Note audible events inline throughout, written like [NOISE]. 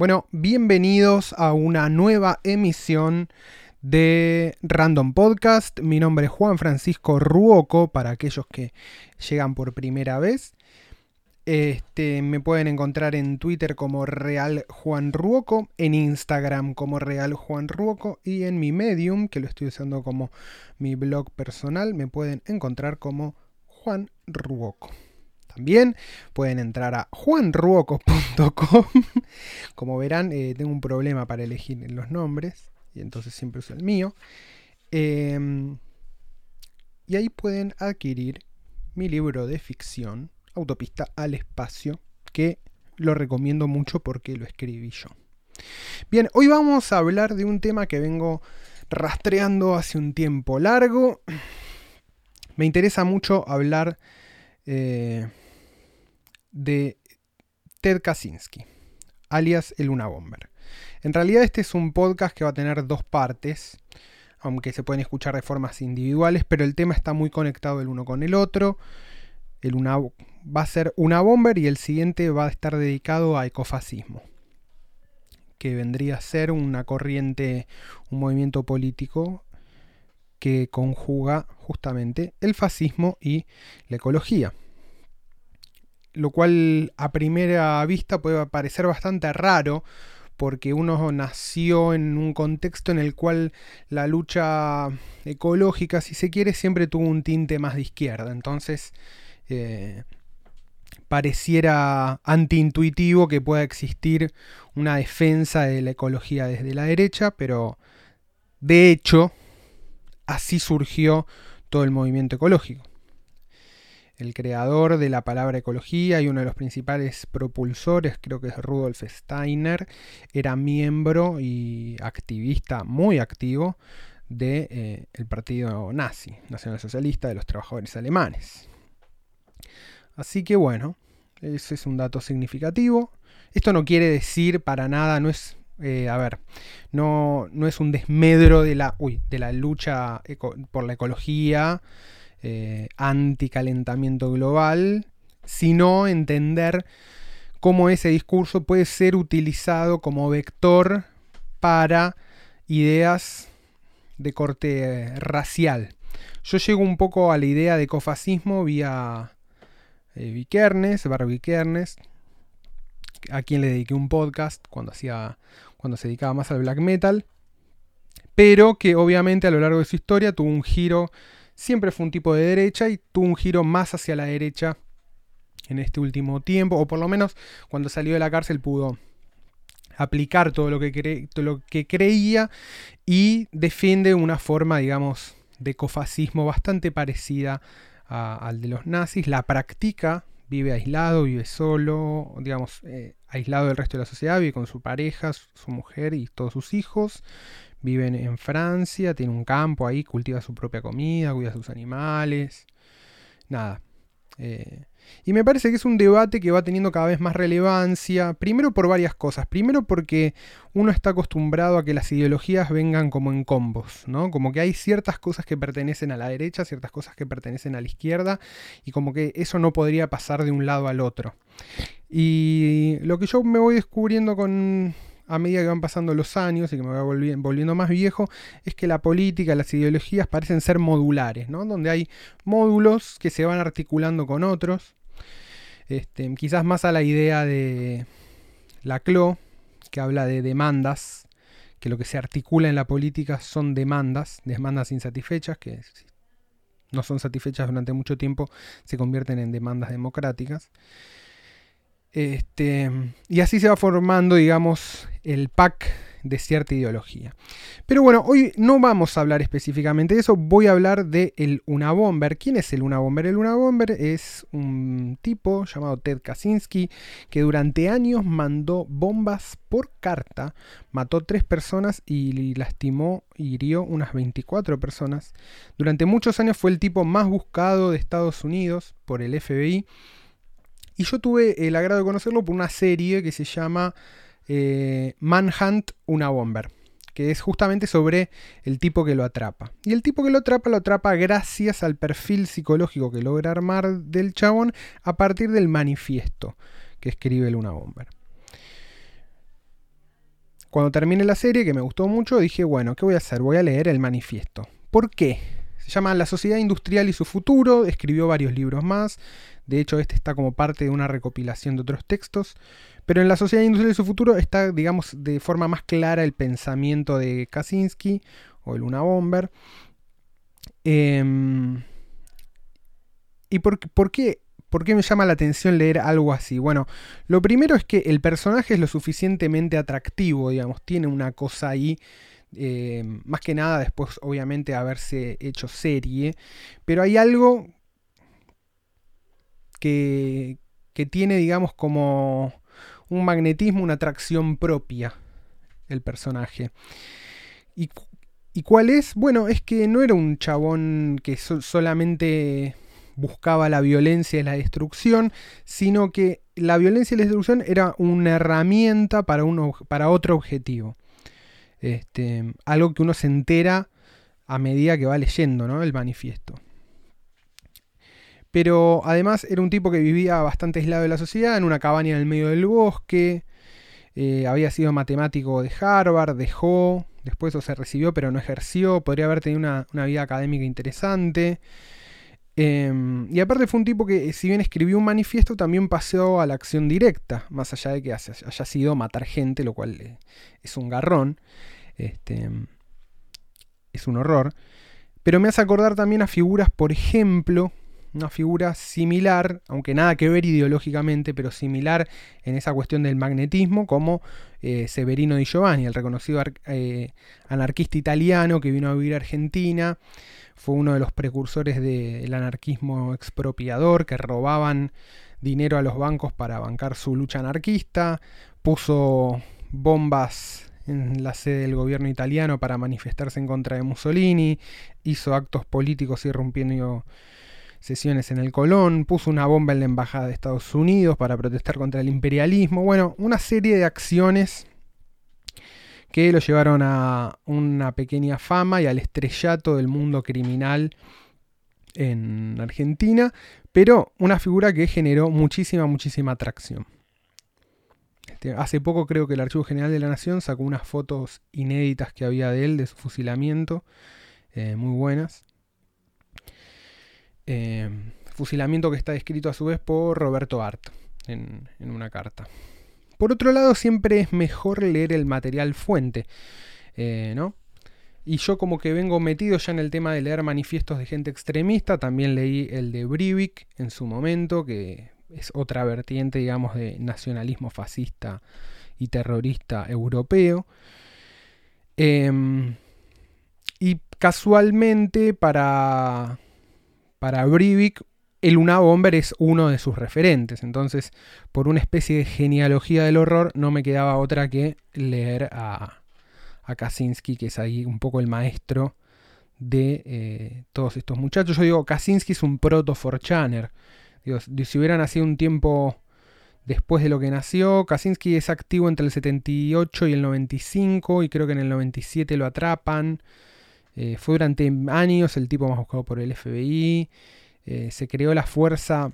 Bueno, bienvenidos a una nueva emisión de Random Podcast. Mi nombre es Juan Francisco Ruoco, para aquellos que llegan por primera vez. Este, me pueden encontrar en Twitter como Real Juan Ruoco, en Instagram como Real Juan Ruoco y en mi Medium, que lo estoy usando como mi blog personal, me pueden encontrar como Juan Ruoco. También pueden entrar a juanruoco.com. [LAUGHS] Como verán, eh, tengo un problema para elegir los nombres y entonces siempre uso el mío. Em, y ahí pueden adquirir mi libro de ficción, Autopista al Espacio, que lo recomiendo mucho porque lo escribí yo. Bien, hoy vamos a hablar de un tema que vengo rastreando hace un tiempo largo. Me interesa mucho hablar eh, de Ted Kaczynski, alias el Luna Bomber. En realidad este es un podcast que va a tener dos partes, aunque se pueden escuchar de formas individuales, pero el tema está muy conectado el uno con el otro. El una, va a ser una bomber y el siguiente va a estar dedicado a ecofascismo, que vendría a ser una corriente, un movimiento político que conjuga justamente el fascismo y la ecología lo cual a primera vista puede parecer bastante raro, porque uno nació en un contexto en el cual la lucha ecológica, si se quiere, siempre tuvo un tinte más de izquierda. Entonces, eh, pareciera antiintuitivo que pueda existir una defensa de la ecología desde la derecha, pero de hecho, así surgió todo el movimiento ecológico el creador de la palabra ecología y uno de los principales propulsores, creo que es Rudolf Steiner, era miembro y activista muy activo del de, eh, partido nazi, nacionalsocialista de los trabajadores alemanes. Así que bueno, ese es un dato significativo. Esto no quiere decir para nada, no es, eh, a ver, no, no, es un desmedro de la, de la lucha por la ecología eh, anticalentamiento global, sino entender cómo ese discurso puede ser utilizado como vector para ideas de corte racial. Yo llego un poco a la idea de ecofascismo vía eh, Vikernes, Barbie a quien le dediqué un podcast cuando, hacía, cuando se dedicaba más al black metal, pero que obviamente a lo largo de su historia tuvo un giro siempre fue un tipo de derecha y tuvo un giro más hacia la derecha en este último tiempo, o por lo menos cuando salió de la cárcel pudo aplicar todo lo que, lo que creía y defiende una forma, digamos, de ecofascismo bastante parecida al de los nazis. La practica, vive aislado, vive solo, digamos, eh, aislado del resto de la sociedad, vive con su pareja, su mujer y todos sus hijos vive en Francia, tiene un campo ahí, cultiva su propia comida, cuida sus animales. Nada. Eh, y me parece que es un debate que va teniendo cada vez más relevancia, primero por varias cosas. Primero porque uno está acostumbrado a que las ideologías vengan como en combos, ¿no? Como que hay ciertas cosas que pertenecen a la derecha, ciertas cosas que pertenecen a la izquierda, y como que eso no podría pasar de un lado al otro. Y lo que yo me voy descubriendo con, a medida que van pasando los años y que me voy volviendo más viejo, es que la política, las ideologías parecen ser modulares, ¿no? Donde hay módulos que se van articulando con otros. Este, quizás más a la idea de la CLO, que habla de demandas, que lo que se articula en la política son demandas, demandas insatisfechas, que no son satisfechas durante mucho tiempo, se convierten en demandas democráticas. Este, y así se va formando, digamos, el pack de cierta ideología. Pero bueno, hoy no vamos a hablar específicamente de eso, voy a hablar de el Unabomber. ¿Quién es el Unabomber? El Unabomber es un tipo llamado Ted Kaczynski que durante años mandó bombas por carta, mató tres personas y lastimó y hirió unas 24 personas. Durante muchos años fue el tipo más buscado de Estados Unidos por el FBI y yo tuve el agrado de conocerlo por una serie que se llama eh, Manhunt, una bomber, que es justamente sobre el tipo que lo atrapa. Y el tipo que lo atrapa lo atrapa gracias al perfil psicológico que logra armar del chabón a partir del manifiesto que escribe el Una Bomber. cuando terminé la serie, que me gustó mucho, dije, bueno, ¿qué voy a hacer? Voy a leer el manifiesto. ¿Por qué? Se llama La sociedad industrial y su futuro, escribió varios libros más, de hecho este está como parte de una recopilación de otros textos, pero en La sociedad industrial y su futuro está, digamos, de forma más clara el pensamiento de Kaczynski o el Luna Bomber. Em, ¿Y por, por qué ¿Por qué me llama la atención leer algo así? Bueno, lo primero es que el personaje es lo suficientemente atractivo, digamos, tiene una cosa ahí, eh, más que nada después obviamente haberse hecho serie, pero hay algo que, tiene, digamos, como un magnetismo, una atracción propia, el personaje. ¿Y, ¿Y cuál es? Bueno, es que no era un chabón que solamente buscaba la violencia y la destrucción, sino que la violencia y la destrucción era una herramienta para, para otro objetivo. Este, algo que uno se entera a medida que va leyendo ¿no? el manifiesto. Pero además era un tipo que vivía bastante aislado de la sociedad, en una cabaña en el medio del bosque. Eh, había sido matemático de Harvard, dejó, después se recibió pero no ejerció. Podría haber tenido una, una vida académica interesante. Em, y aparte fue un tipo que, si bien escribió un manifiesto, también pasó a la acción directa, más allá de que haya sido matar gente, lo cual eh, es un garrón, este, es un horror. Pero me hace acordar también a figuras, por ejemplo, una figura similar, aunque nada que ver ideológicamente, pero similar en esa cuestión del magnetismo, como eh, Severino Di Giovanni, el reconocido eh, anarquista italiano que vino a vivir a Argentina. Fue uno de los precursores del anarquismo expropiador, que robaban dinero a los bancos para bancar su lucha anarquista, puso bombas en la sede del gobierno italiano para manifestarse en contra de Mussolini, hizo actos políticos irrumpiendo sesiones en el Colón, puso una bomba en la embajada de Estados Unidos para protestar contra el imperialismo, bueno, una serie de acciones que lo llevaron a una pequeña fama y al estrellato del mundo criminal en Argentina, pero una figura que generó muchísima, muchísima atracción. Este, hace poco creo que el Archivo General de la Nación sacó unas fotos inéditas que había de él, de su fusilamiento, eh, muy buenas. Eh, fusilamiento que está descrito a su vez por Roberto Art en una carta. Por otro lado, siempre es mejor leer el material fuente, eh, ¿no? Y yo como que vengo metido ya en el tema de leer manifiestos de gente extremista, también leí el de Breivik en su momento, que es otra vertiente, digamos, de nacionalismo fascista y terrorista europeo. Em, y casualmente para, para Breivik el Una Bomber es uno de sus referentes. Entonces, por una especie de genealogía del horror, no me quedaba otra que leer a, a Kaczynski, que es ahí un poco el maestro de eh, todos estos muchachos. Yo digo, Kaczynski es un proto-forchaner. si hubiera nacido un tiempo después de lo que nació, Kaczynski es activo entre el 78 y el 95, y creo que en el 97 lo atrapan. Eh, fue durante años el tipo más buscado por el FBI. Eh, se creó la fuerza,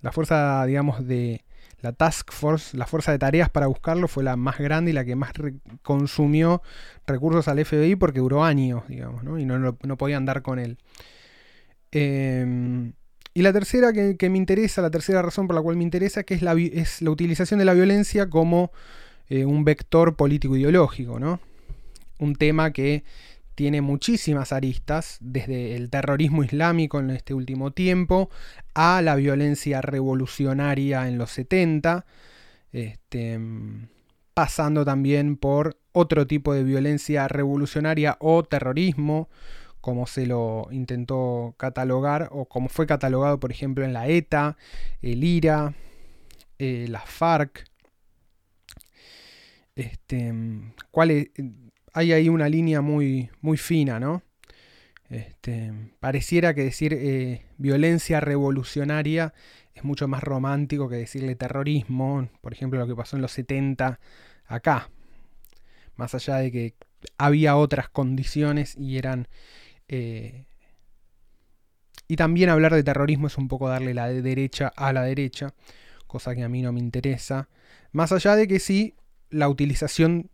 la fuerza, digamos, de la Task Force, la fuerza de tareas para buscarlo fue la más grande y la que más consumió recursos al FBI porque duró años, digamos, ¿no? y no, no, podían dar con él. Em, y la tercera que, me interesa, la tercera razón por la cual me interesa, que es la, es la utilización de la violencia como eh, un vector político-ideológico, ¿no? Un tema que tiene muchísimas aristas, desde el terrorismo islámico en este último tiempo a la violencia revolucionaria en los 70, este, pasando también por otro tipo de violencia revolucionaria o terrorismo, como se lo intentó catalogar o como fue catalogado, por ejemplo, en la ETA, el IRA, eh, la FARC. Este, ¿cuál es? Hay ahí una línea muy, muy fina, ¿no? Este, pareciera que decir eh, violencia revolucionaria es mucho más romántico que decirle terrorismo, por ejemplo lo que pasó en los 70 acá, más allá de que había otras condiciones y eran... Eh, y también hablar de terrorismo es un poco darle la derecha a la derecha, cosa que a mí no me interesa, más allá de que sí la utilización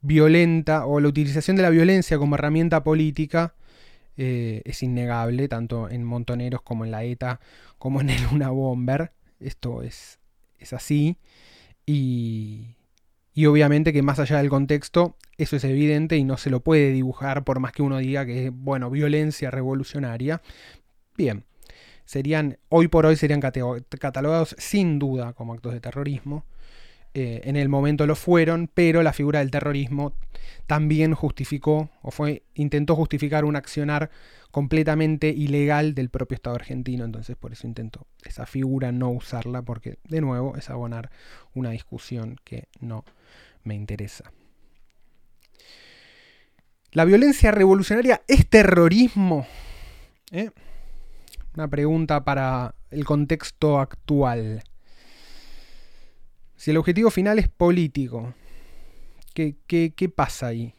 violenta o la utilización de la violencia como herramienta política eh, es innegable, tanto en Montoneros como en la ETA, como en el Una Bomber. Esto es, es así. Y, y obviamente que más allá del contexto, eso es evidente y no se lo puede dibujar por más que uno diga que es, bueno, violencia revolucionaria. Bien, serían, hoy por hoy serían catalogados sin duda como actos de terrorismo. Eh, en el momento lo fueron, pero la figura del terrorismo también justificó o fue intentó justificar un accionar completamente ilegal del propio Estado argentino, entonces por eso intento esa figura no usarla porque de nuevo es abonar una discusión que no me interesa. ¿La violencia revolucionaria es terrorismo? ¿Eh? Una pregunta para el contexto actual. Si el objetivo final es político, ¿qué, qué, pasa ahí?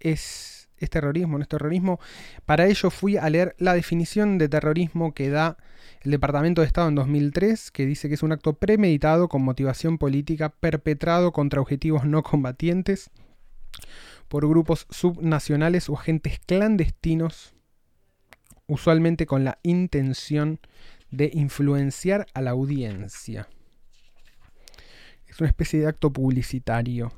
¿Es, ¿Es terrorismo? ¿No es terrorismo? Para ello fui a leer la definición de terrorismo que da el Departamento de Estado en 2003, que dice que es un acto premeditado con motivación política perpetrado contra objetivos no combatientes por grupos subnacionales o agentes clandestinos, usualmente con la intención de influenciar a la audiencia una especie de acto publicitario.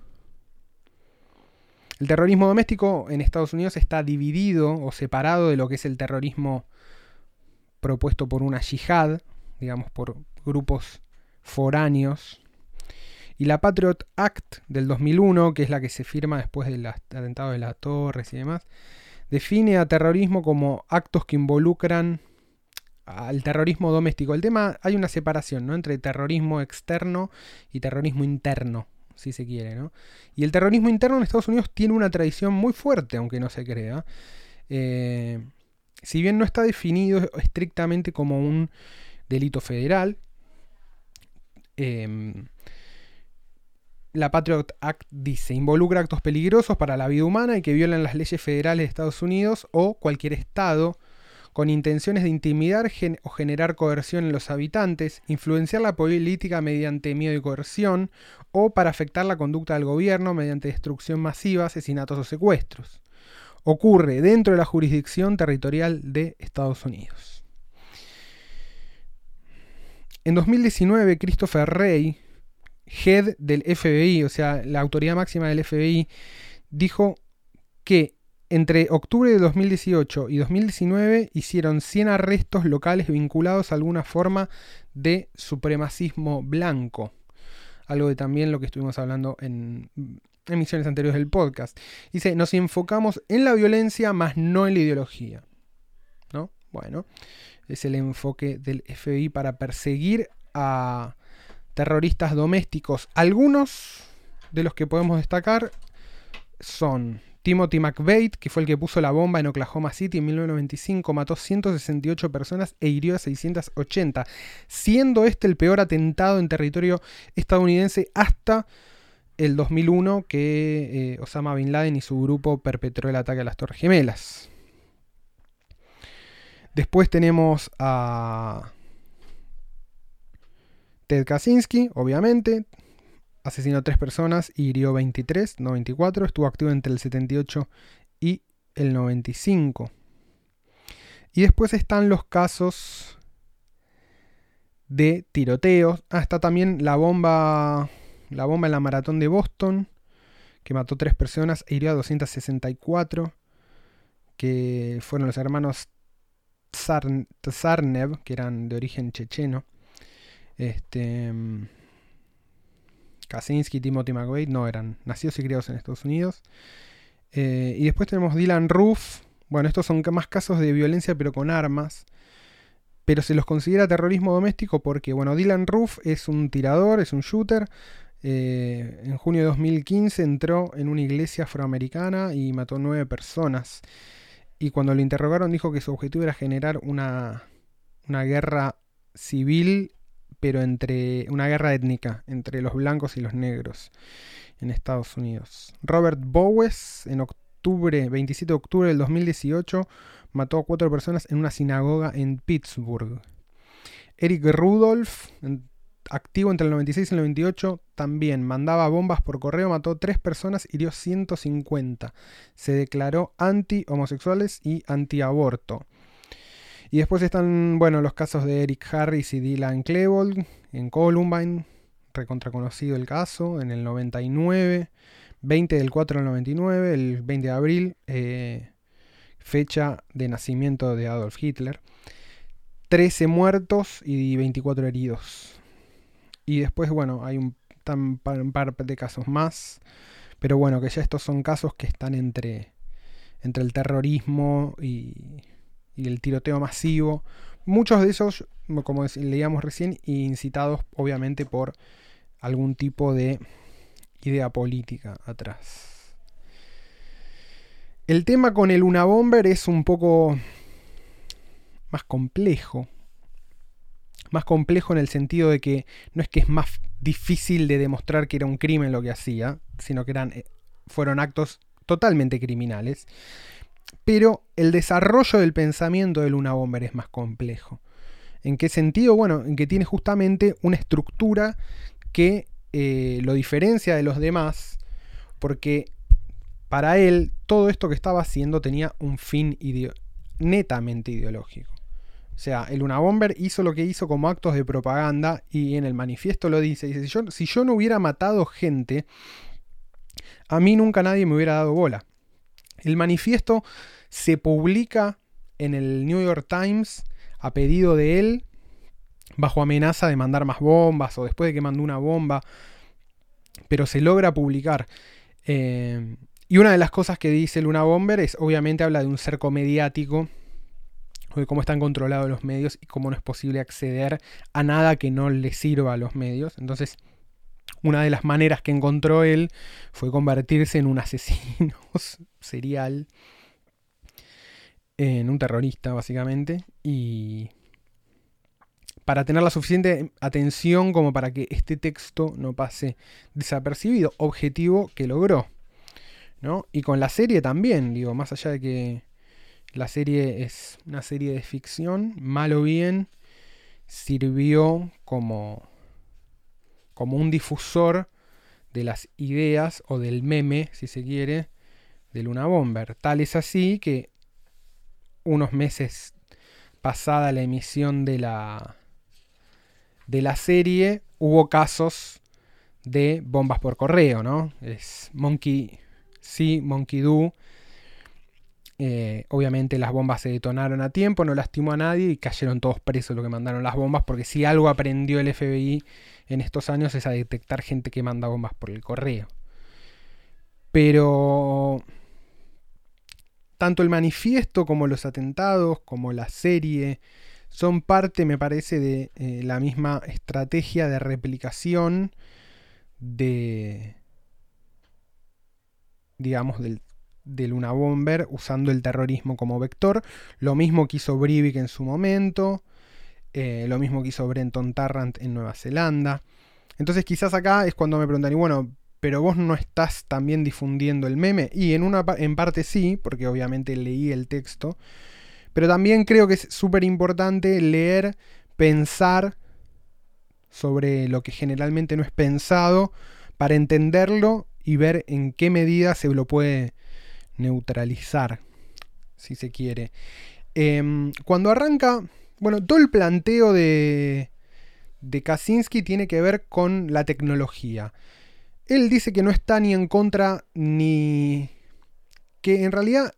El terrorismo doméstico en Estados Unidos está dividido o separado de lo que es el terrorismo propuesto por una yihad, digamos, por grupos foráneos. Y la Patriot Act del 2001, que es la que se firma después del atentado de las torres y demás, define a terrorismo como actos que involucran al terrorismo doméstico. El tema, hay una separación ¿no? entre terrorismo externo y terrorismo interno, si se quiere. ¿no? Y el terrorismo interno en Estados Unidos tiene una tradición muy fuerte, aunque no se crea. Eh, si bien no está definido estrictamente como un delito federal, em, la Patriot Act dice, involucra actos peligrosos para la vida humana y que violan las leyes federales de Estados Unidos o cualquier estado con intenciones de intimidar o generar coerción en los habitantes, influenciar la política mediante miedo y coerción, o para afectar la conducta del gobierno mediante destrucción masiva, asesinatos o secuestros. Ocurre dentro de la jurisdicción territorial de Estados Unidos. En 2019, Christopher Rey, head del FBI, o sea, la autoridad máxima del FBI, dijo que entre octubre de 2018 y 2019 hicieron 100 arrestos locales vinculados a alguna forma de supremacismo blanco. Algo de también lo que estuvimos hablando en emisiones anteriores del podcast. Dice, nos enfocamos en la violencia más no en la ideología. ¿No? Bueno, es el enfoque del FBI para perseguir a terroristas domésticos. Algunos de los que podemos destacar son Timothy McVeigh, que fue el que puso la bomba en Oklahoma City en 1995, mató 168 personas e hirió a 680, siendo este el peor atentado en territorio estadounidense hasta el 2001 que eh, Osama Bin Laden y su grupo perpetró el ataque a las Torres Gemelas. Después tenemos a Ted Kaczynski, obviamente, asesinó a tres personas y hirió 23, no 24. Estuvo activo entre el 78 y el 95. Y después están los casos de tiroteos. Ah, está también la bomba, la bomba en la maratón de Boston, que mató tres personas e hirió a 264, que fueron los hermanos Tsarnev, que eran de origen checheno. Este Kaczynski, Timothy McVeigh no eran nacidos y criados en Estados Unidos. Eh, y después tenemos Dylan Roof. Bueno, estos son más casos de violencia pero con armas. Pero se los considera terrorismo doméstico porque, bueno, Dylan Roof es un tirador, es un shooter. Eh, en junio de 2015 entró en una iglesia afroamericana y mató nueve personas. Y cuando lo interrogaron dijo que su objetivo era generar una, una guerra civil pero entre una guerra étnica entre los blancos y los negros en Estados Unidos. Robert Bowes, en octubre, 27 de octubre del 2018, mató a cuatro personas en una sinagoga en Pittsburgh. Eric Rudolph, activo entre el 96 y el 98, también mandaba bombas por correo, mató 3 personas, hirió 150. Se declaró anti-homosexuales y anti-aborto. Y después están, bueno, los casos de Eric Harris y Dylan Klebold en Columbine, recontra conocido el caso, en el 99, 20 del 4 del 99, el 20 de abril, eh, fecha de nacimiento de Adolf Hitler. 13 muertos y 24 heridos. Y después, bueno, hay un, par de casos más. Pero bueno, que ya estos son casos que están entre, entre el terrorismo y, y el tiroteo masivo. Muchos de esos, como leíamos recién, incitados obviamente por algún tipo de idea política atrás. El tema con el Una Bomber es un poco más complejo. Más complejo en el sentido de que no es que es más difícil de demostrar que era un crimen lo que hacía, sino que eran, eh, fueron actos totalmente criminales. Pero el desarrollo del pensamiento de Luna Bomber es más complejo. ¿En qué sentido? Bueno, en que tiene justamente una estructura que eh, lo diferencia de los demás, porque para él todo esto que estaba haciendo tenía un fin netamente ideológico. O sea, el Luna Bomber hizo lo que hizo como actos de propaganda y en el manifiesto lo dice. Dice, yo, si yo no hubiera matado gente, a mí nunca nadie me hubiera dado bola. El manifiesto se publica en el New York Times a pedido de él, bajo amenaza de mandar más bombas o después de que mandó una bomba, pero se logra publicar. Eh, y una de las cosas que dice Luna Bomber es, obviamente, habla de un cerco mediático de cómo están controlados los medios y cómo no es posible acceder a nada que no le sirva a los medios. Entonces, una de las maneras que encontró él fue convertirse en un asesino [LAUGHS] serial, en un terrorista básicamente, y para tener la suficiente atención como para que este texto no pase desapercibido, objetivo que logró. ¿no? Y con la serie también, digo, más allá de que la serie es una serie de ficción, mal o bien, sirvió como, como un difusor de las ideas o del meme, si se quiere, de Luna Bomber. Tal es así que unos meses pasada la emisión de la, de la serie, hubo casos de bombas por correo, ¿no? Es Monkey, sí, Monkey Do, eh, obviamente las bombas se detonaron a tiempo, no lastimó a nadie y cayeron todos presos los que mandaron las bombas, porque si algo aprendió el FBI en estos años es a detectar gente que manda bombas por el correo. Pero tanto el manifiesto como los atentados, como la serie, son parte, me parece, de eh, la misma estrategia de replicación de, digamos, del de Luna Bomber usando el terrorismo como vector. Lo mismo que hizo en su momento. Eh, lo mismo que hizo Brenton Tarrant en Nueva Zelanda. Entonces quizás acá es cuando me preguntan, y bueno, pero vos no estás también difundiendo el meme. Y en, una, en parte sí, porque obviamente leí el texto. Pero también creo que es súper importante leer, pensar sobre lo que generalmente no es pensado para entenderlo y ver en qué medida se lo puede neutralizar, si se quiere. Em, cuando arranca, bueno, todo el planteo de, de Kaczynski tiene que ver con la tecnología. Él dice que no está ni en contra ni... que en realidad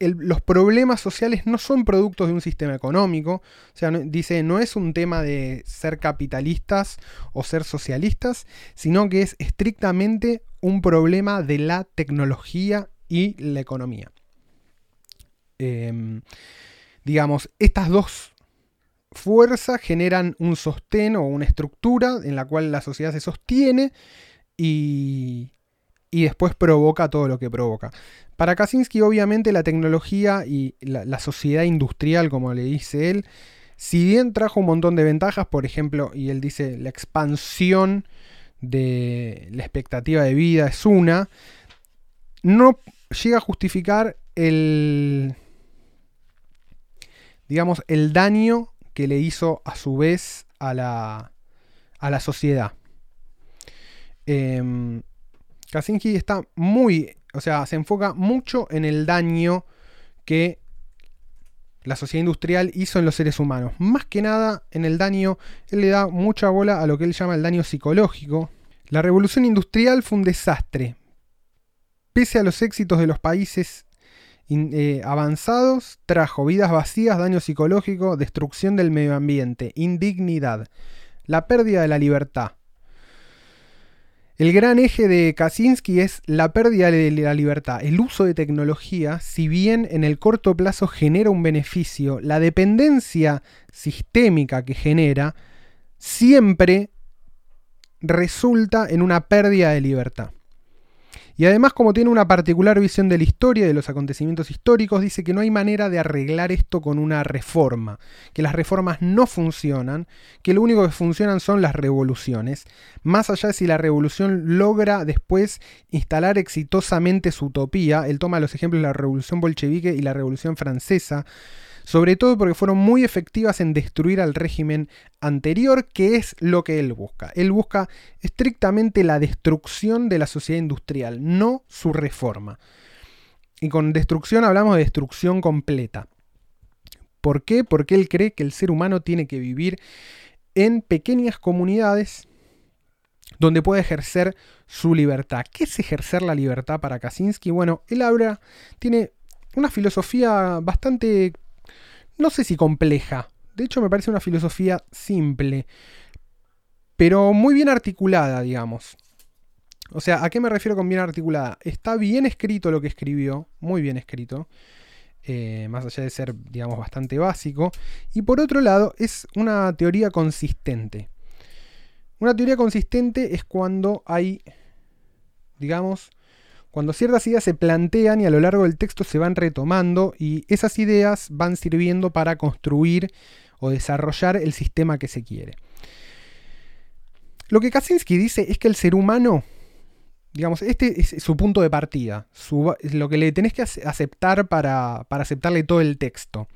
los problemas sociales no son productos de un sistema económico. O sea, dice, no es un tema de ser capitalistas o ser socialistas, sino que es estrictamente un problema de la tecnología y la economía. Em, digamos, estas dos fuerzas generan un sostén o una estructura en la cual la sociedad se sostiene y, y después provoca todo lo que provoca. Para Kaczynski, obviamente, la tecnología y la, sociedad industrial, como le dice él, si bien trajo un montón de ventajas, por ejemplo, y él dice la expansión de la expectativa de vida es una, no llega a justificar el, digamos, el daño que le hizo a su vez a la, a la sociedad. Eh, Kaczynski está muy, o sea, se enfoca mucho en el daño que la sociedad industrial hizo en los seres humanos. Más que nada en el daño, él le da mucha bola a lo que él llama el daño psicológico. La revolución industrial fue un desastre. Pese a los éxitos de los países eh, avanzados, trajo vidas vacías, daño psicológico, destrucción del medio ambiente, indignidad, la pérdida de la libertad. El gran eje de Kaczynski es la pérdida de la libertad. El uso de tecnología, si bien en el corto plazo genera un beneficio, la dependencia sistémica que genera siempre resulta en una pérdida de libertad. Y además, como tiene una particular visión de la historia y de los acontecimientos históricos, dice que no hay manera de arreglar esto con una reforma, que las reformas no funcionan, que lo único que funcionan son las revoluciones, más allá de si la revolución logra después instalar exitosamente su utopía, él toma los ejemplos de la revolución bolchevique y la revolución francesa, sobre todo porque fueron muy efectivas en destruir al régimen anterior, que es lo que él busca. Él busca estrictamente la destrucción de la sociedad industrial, no su reforma. Y con destrucción hablamos de destrucción completa. ¿Por qué? Porque él cree que el ser humano tiene que vivir en pequeñas comunidades donde puede ejercer su libertad. ¿Qué es ejercer la libertad para Kaczynski? Bueno, él habla, tiene una filosofía bastante no sé si compleja. De hecho, me parece una filosofía simple, pero muy bien articulada, digamos. O sea, ¿a qué me refiero con bien articulada? Está bien escrito lo que escribió, muy bien escrito, eh, más allá de ser, digamos, bastante básico. Y por otro lado, es una teoría consistente. Una teoría consistente es cuando hay, digamos, cuando ciertas ideas se plantean y a lo largo del texto se van retomando y esas ideas van sirviendo para construir o desarrollar el sistema que se quiere. Lo que Kaczynski dice es que el ser humano, digamos, este es su punto de partida, lo que le tenés que aceptar para, para aceptarle todo el texto.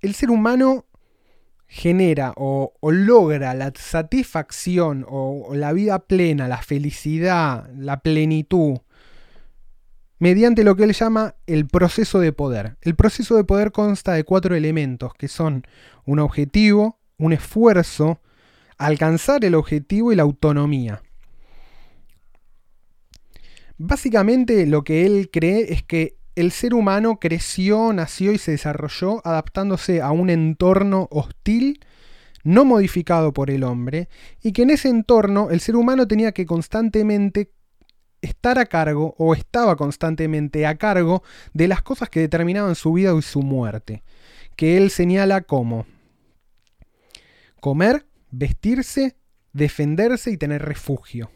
El ser humano genera o, logra la satisfacción o, o, la vida plena, la felicidad, la plenitud, mediante lo que él llama el proceso de poder. El proceso de poder consta de cuatro elementos, que son un objetivo, un esfuerzo, alcanzar el objetivo y la autonomía. Básicamente lo que él cree es que el ser humano creció, nació y se desarrolló adaptándose a un entorno hostil, no modificado por el hombre, y que en ese entorno el ser humano tenía que constantemente estar a cargo o estaba constantemente a cargo de las cosas que determinaban su vida y su muerte, que él señala como comer, vestirse, defenderse y tener refugio.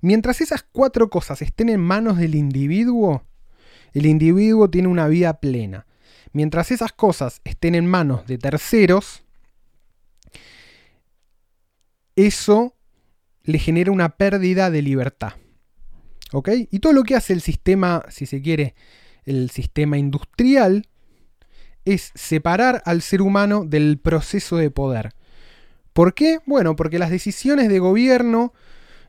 Mientras esas cuatro cosas estén en manos del individuo, el individuo tiene una vida plena. Mientras esas cosas estén en manos de terceros, eso le genera una pérdida de libertad. ¿Ok? Y todo lo que hace el sistema, si se quiere, el sistema industrial, es separar al ser humano del proceso de poder. ¿Por qué? Bueno, porque las decisiones de gobierno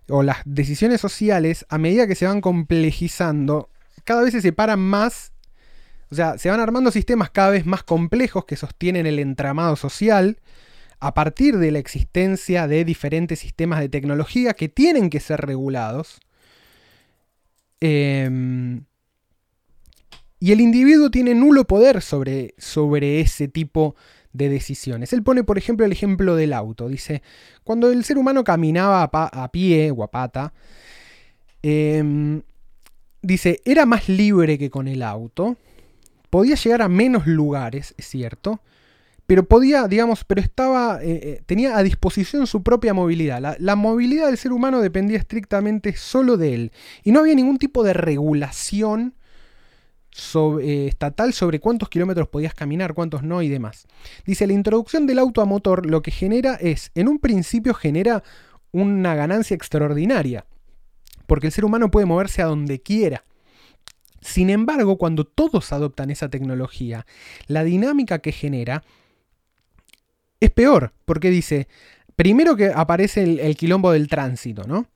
o las decisiones sociales, a medida que se van complejizando, cada vez se separan más, o sea, se van armando sistemas cada vez más complejos que sostienen el entramado social a partir de la existencia de diferentes sistemas de tecnología que tienen que ser regulados. Em, y el individuo tiene nulo poder sobre, sobre ese tipo de decisiones. Él pone, por ejemplo, el ejemplo del auto. Dice, cuando el ser humano caminaba a, pie o a pata, eh, dice, era más libre que con el auto, podía llegar a menos lugares, es cierto, pero podía, digamos, pero estaba, eh, eh, tenía a disposición su propia movilidad. La, movilidad del ser humano dependía estrictamente solo de él, y no había ningún tipo de regulación eh, estatal sobre cuántos kilómetros podías caminar, cuántos no y demás. Dice, la introducción del auto a motor lo que genera es, en un principio genera una ganancia extraordinaria porque el ser humano puede moverse a donde quiera. Sin embargo, cuando todos adoptan esa tecnología, la dinámica que genera es peor, porque dice, primero que aparece el, quilombo del tránsito, ¿no?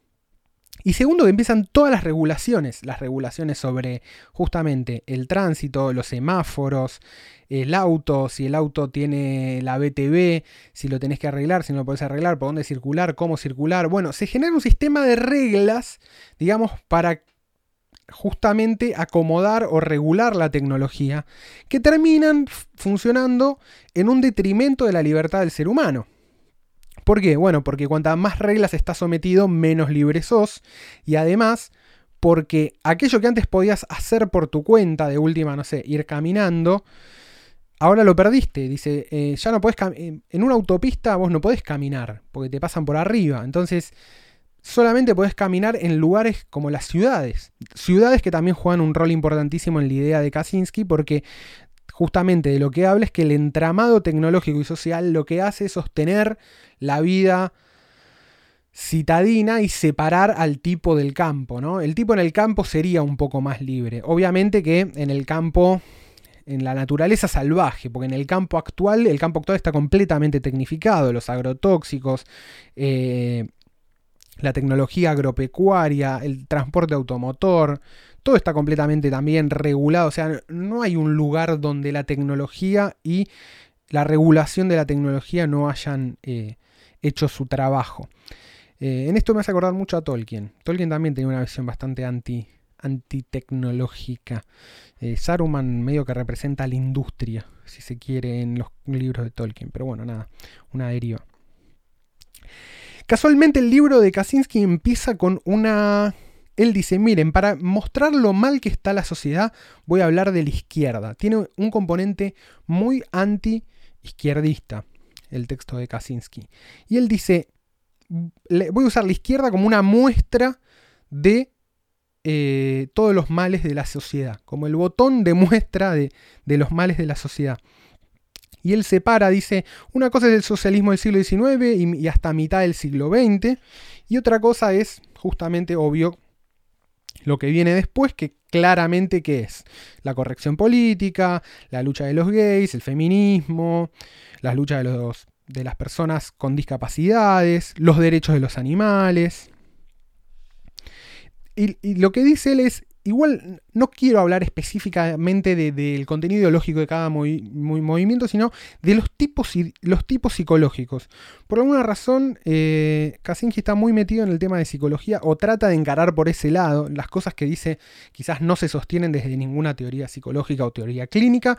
Y segundo, que empiezan todas las regulaciones, las regulaciones sobre justamente el tránsito, los semáforos, el auto, si el auto tiene la BTV, si lo tenés que arreglar, si no lo podés arreglar, por dónde circular, cómo circular. Bueno, se genera un sistema de reglas, digamos, para justamente acomodar o regular la tecnología, que terminan funcionando en un detrimento de la libertad del ser humano. ¿Por qué? Bueno, porque cuantas más reglas estás sometido, menos libre sos. Y además, porque aquello que antes podías hacer por tu cuenta, de última, no sé, ir caminando, ahora lo perdiste. Dice, eh, ya no podés en una autopista vos no podés caminar, porque te pasan por arriba. Entonces, solamente podés caminar en lugares como las ciudades. Ciudades que también juegan un rol importantísimo en la idea de Kaczynski, porque justamente de lo que habla es que el entramado tecnológico y social lo que hace es sostener la vida citadina y separar al tipo del campo, ¿no? El tipo en el campo sería un poco más libre. Obviamente que en el campo, en la naturaleza salvaje, porque en el campo actual, el campo actual está completamente tecnificado, los agrotóxicos, eh, la tecnología agropecuaria, el transporte automotor, todo está completamente también regulado, o sea, no hay un lugar donde la tecnología y la regulación de la tecnología no hayan eh, hecho su trabajo. Eh, en esto me hace acordar mucho a Tolkien. Tolkien también tenía una visión bastante anti, antitecnológica. Eh, Saruman medio que representa la industria, si se quiere, en los libros de Tolkien. Pero bueno, nada, una deriva. Casualmente el libro de Kaczynski empieza con una él dice, miren, para mostrar lo mal que está la sociedad, voy a hablar de la izquierda. Tiene un componente muy anti-izquierdista, el texto de Kaczynski. Y él dice, voy a usar la izquierda como una muestra de eh, todos los males de la sociedad, como el botón de muestra de, los males de la sociedad. Y él separa, dice, una cosa es el socialismo del siglo XIX y, y hasta mitad del siglo XX, y otra cosa es, justamente obvio, lo que viene después, que claramente qué es la corrección política, la lucha de los gays, el feminismo, las luchas de, los, de las personas con discapacidades, los derechos de los animales. Y, y lo que dice él es, igual no quiero hablar específicamente del contenido ideológico de cada movimiento, sino de los tipos, los tipos psicológicos. Por alguna razón, eh, Kaczynski está muy metido en el tema de psicología o trata de encarar por ese lado. Las cosas que dice quizás no se sostienen desde ninguna teoría psicológica o teoría clínica,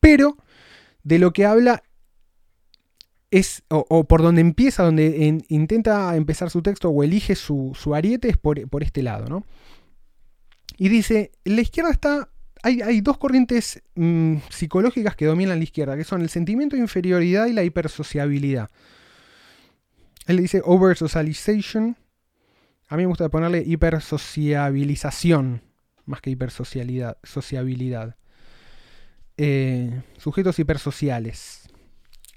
pero de lo que habla es, o, por donde empieza, donde intenta empezar su texto o elige su, ariete es por, por este lado, ¿no? Y dice, la izquierda está... Hay, dos corrientes mm, psicológicas que dominan la izquierda, que son el sentimiento de inferioridad y la hipersociabilidad. Él dice oversocialization. A mí me gusta ponerle hipersociabilización, más que hipersocialidad, sociabilidad. Eh, sujetos hipersociales.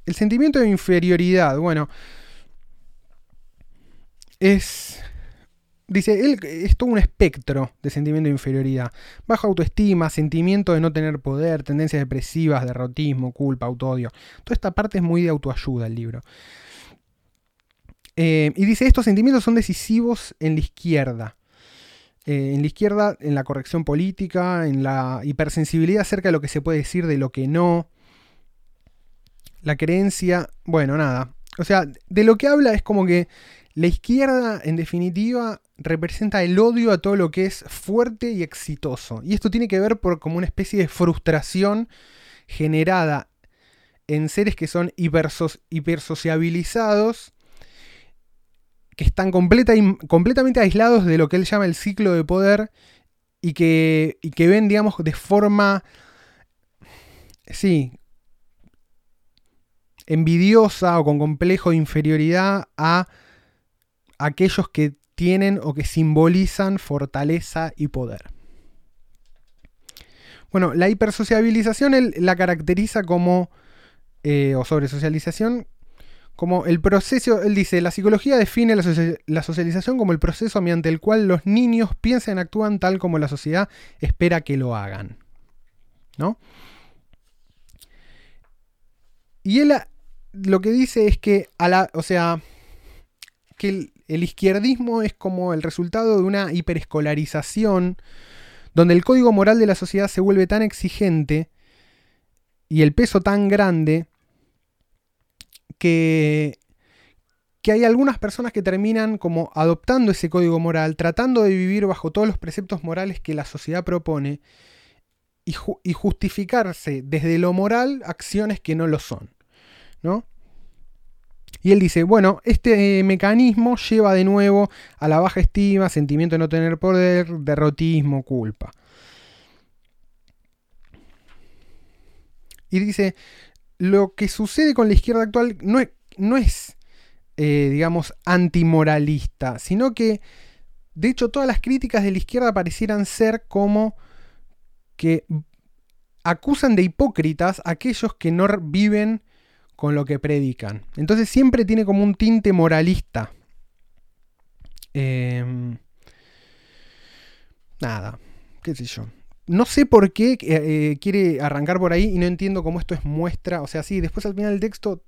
El sentimiento de inferioridad, bueno, es Dice, él es todo un espectro de sentimiento de inferioridad. Baja autoestima, sentimiento de no tener poder, tendencias depresivas, derrotismo, culpa, autodio. Toda esta parte es muy de autoayuda el libro. Eh, y dice, estos sentimientos son decisivos en la izquierda. Eh, en la izquierda, en la corrección política, en la hipersensibilidad acerca de lo que se puede decir, de lo que no. La creencia, bueno, nada. O sea, de lo que habla es como que la izquierda, en definitiva, representa el odio a todo lo que es fuerte y exitoso. Y esto tiene que ver por como una especie de frustración generada en seres que son hipersociabilizados, que están completamente aislados de lo que él llama el ciclo de poder y que, y que ven, digamos, de forma, sí, envidiosa o con complejo de inferioridad a aquellos que tienen o que simbolizan fortaleza y poder. Bueno, la hipersociabilización él la caracteriza como, eh, o sobresocialización, como el proceso, él dice, la psicología define la, socialización como el proceso mediante el cual los niños piensan y actúan tal como la sociedad espera que lo hagan. ¿No? Y él lo que dice es que, a la, o sea, que el, izquierdismo es como el resultado de una hiperescolarización donde el código moral de la sociedad se vuelve tan exigente y el peso tan grande que, que hay algunas personas que terminan como adoptando ese código moral, tratando de vivir bajo todos los preceptos morales que la sociedad propone y justificarse desde lo moral acciones que no lo son. ¿No? Y él dice, bueno, este mecanismo lleva de nuevo a la baja estima, sentimiento de no tener poder, derrotismo, culpa. Y dice, lo que sucede con la izquierda actual no es, no es eh, digamos, antimoralista, sino que, de hecho, todas las críticas de la izquierda parecieran ser como que acusan de hipócritas a aquellos que no viven con lo que predican. Entonces siempre tiene como un tinte moralista. Em, nada, qué sé yo no sé por qué eh, eh, quiere arrancar por ahí y no entiendo cómo esto es muestra. O sea, sí, después al final del texto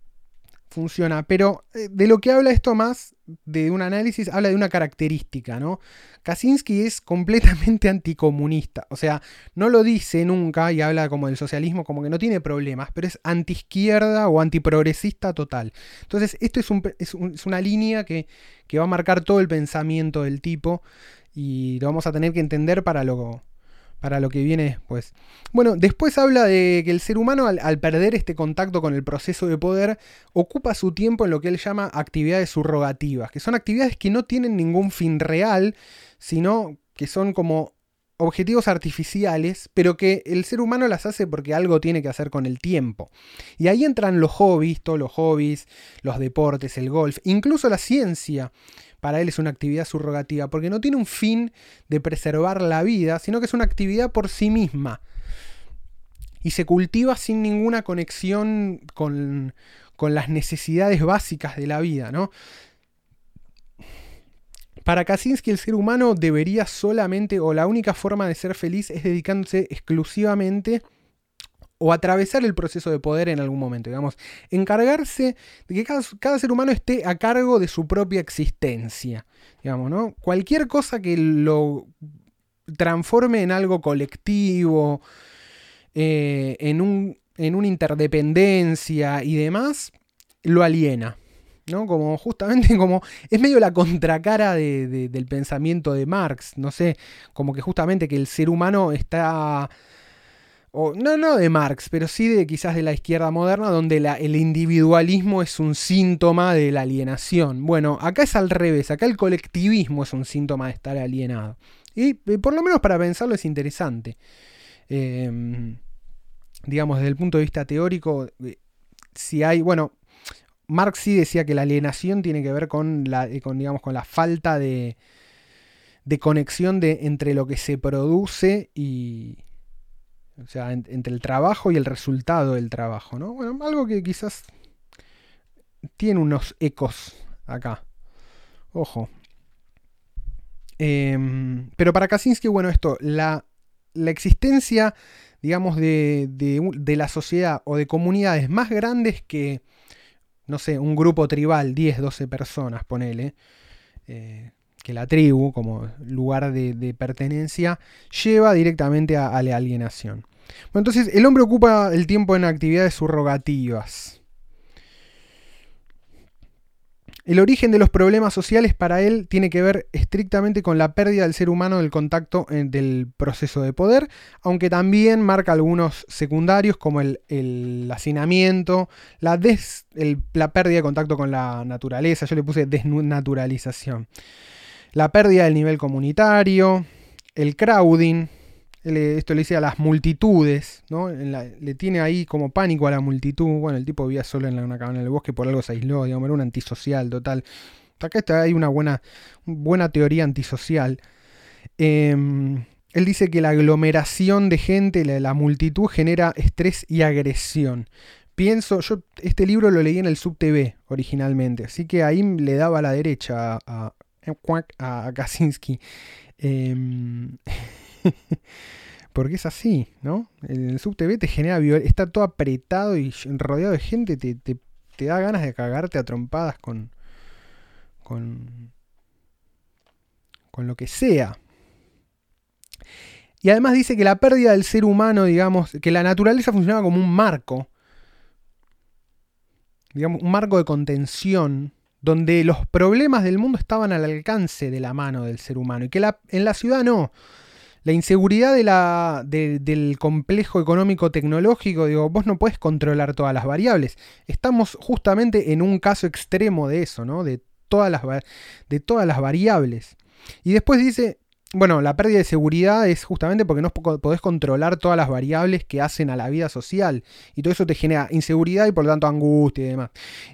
funciona, pero eh, de lo que habla esto más de un análisis, habla de una característica, ¿no? Kaczynski es completamente [LAUGHS] anticomunista, o sea, no lo dice nunca y habla como del socialismo, como que no tiene problemas, pero es antiizquierda o antiprogresista total. Entonces, esto es, una línea que, que va a marcar todo el pensamiento del tipo y lo vamos a tener que entender para lo, para lo que viene después. Bueno, después habla de que el ser humano al, perder este contacto con el proceso de poder ocupa su tiempo en lo que él llama actividades subrogativas, que son actividades que no tienen ningún fin real, sino que son como objetivos artificiales, pero que el ser humano las hace porque algo tiene que hacer con el tiempo. Y ahí entran los hobbies, todos los hobbies, los deportes, el golf, incluso la ciencia para él es una actividad subrogativa, porque no tiene un fin de preservar la vida, sino que es una actividad por sí misma. Y se cultiva sin ninguna conexión con, con las necesidades básicas de la vida, ¿no? Para Kaczynski el ser humano debería solamente, o la única forma de ser feliz es dedicándose exclusivamente o atravesar el proceso de poder en algún momento, digamos, encargarse de que cada, ser humano esté a cargo de su propia existencia, digamos, ¿no? Cualquier cosa que lo transforme en algo colectivo, eh, en, un, en una interdependencia y demás, lo aliena. ¿no? Como justamente [LAUGHS] como es medio la contracara del pensamiento de Marx, no sé, como que justamente que el ser humano está no, no de Marx, pero sí de quizás de la izquierda moderna, donde el individualismo es un síntoma de la alienación. Bueno, acá es al revés, acá el colectivismo es un síntoma de estar alienado. Y eh, por lo menos para pensarlo es interesante. Em, digamos, desde el punto de vista teórico, eh, si hay, bueno, Marx sí decía que la alienación tiene que ver con la, eh, con, digamos, con la falta de, de conexión de, entre lo que se produce y, o sea, entre el trabajo y el resultado del trabajo, ¿no? Bueno, algo que quizás tiene unos ecos acá. Ojo. Em, pero para Kaczynski, bueno, esto, la, existencia, digamos, de, de, la sociedad o de comunidades más grandes que, no sé, un grupo tribal, 10, 12 personas, ponele, eh, que la tribu como lugar de, pertenencia lleva directamente a, la alienación. Entonces el hombre ocupa el tiempo en actividades subrogativas. El origen de los problemas sociales para él tiene que ver estrictamente con la pérdida del ser humano del contacto del proceso de poder, aunque también marca algunos secundarios como el, hacinamiento, la, la pérdida de contacto con la naturaleza, yo le puse desnaturalización la pérdida del nivel comunitario, el crowding, esto le dice a las multitudes, ¿no? le tiene ahí como pánico a la multitud. Bueno, el tipo vivía solo en una cabana del bosque, por algo se aisló, digamos, era un antisocial total. Acá está, hay una buena, buena teoría antisocial. Em, él dice que la aglomeración de gente, la, multitud, genera estrés y agresión. Pienso, yo este libro lo leí en el SubTV originalmente, así que ahí le daba la derecha a, a Kaczynski. Em, [LAUGHS] [LAUGHS] porque es así, ¿no? El SubTV te genera está todo apretado y rodeado de gente, te, te da ganas de cagarte a trompadas con, con, con lo que sea. Y además dice que la pérdida del ser humano, digamos, que la naturaleza funcionaba como un marco, digamos, un marco de contención, donde los problemas del mundo estaban al alcance de la mano del ser humano, y que en la ciudad no. La inseguridad de la, del complejo económico tecnológico, digo, vos no puedes controlar todas las variables. Estamos justamente en un caso extremo de eso, ¿no? De todas las, de todas las variables. Y después dice, bueno, la pérdida de seguridad es justamente porque no podés controlar todas las variables que hacen a la vida social. Y todo eso te genera inseguridad y por lo tanto angustia y demás.